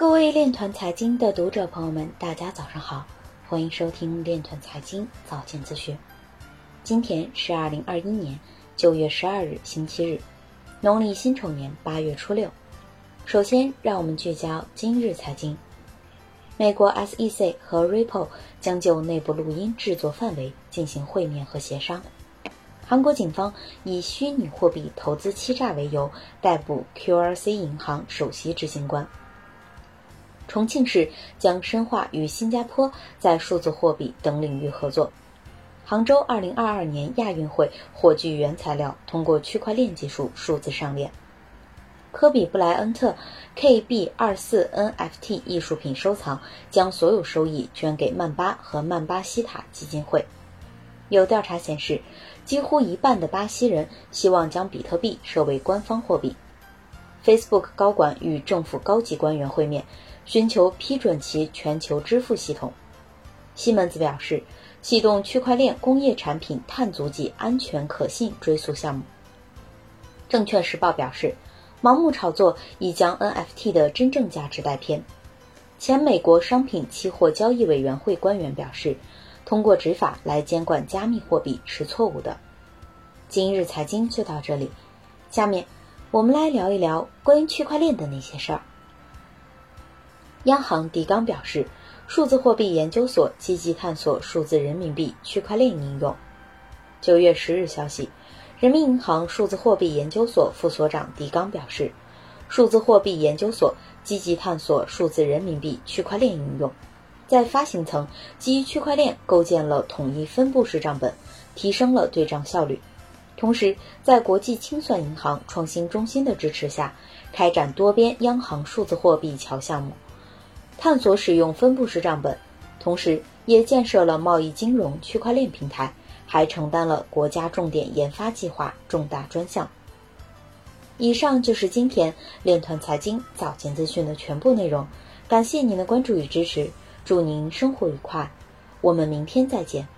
各位链团财经的读者朋友们，大家早上好，欢迎收听链团财经早间资讯。今天是二零二一年九月十二日，星期日，农历辛丑年八月初六。首先，让我们聚焦今日财经。美国 SEC 和 Ripple 将就内部录音制作范围进行会面和协商。韩国警方以虚拟货币投资欺诈为由逮捕 QRC 银行首席执行官。重庆市将深化与新加坡在数字货币等领域合作。杭州2022年亚运会火炬原材料通过区块链技术数字上链。科比布莱恩特 KB24 NFT 艺术品收藏将所有收益捐给曼巴和曼巴西塔基金会。有调查显示。几乎一半的巴西人希望将比特币设为官方货币。Facebook 高管与政府高级官员会面，寻求批准其全球支付系统。西门子表示，启动区块链工业产品碳足迹安全可信追溯项目。证券时报表示，盲目炒作已将 NFT 的真正价值带偏。前美国商品期货交易委员会官员表示。通过执法来监管加密货币是错误的。今日财经就到这里，下面我们来聊一聊关于区块链的那些事儿。央行狄刚表示，数字货币研究所积极探索数字人民币区块链应用。九月十日消息，人民银行数字货币研究所副所长狄刚表示，数字货币研究所积极探索数字人民币区块链应用。在发行层基于区块链构建了统一分布式账本，提升了对账效率。同时，在国际清算银行创新中心的支持下，开展多边央行数字货币桥项目，探索使用分布式账本。同时，也建设了贸易金融区块链平台，还承担了国家重点研发计划重大专项。以上就是今天链团财经早间资讯的全部内容，感谢您的关注与支持。祝您生活愉快，我们明天再见。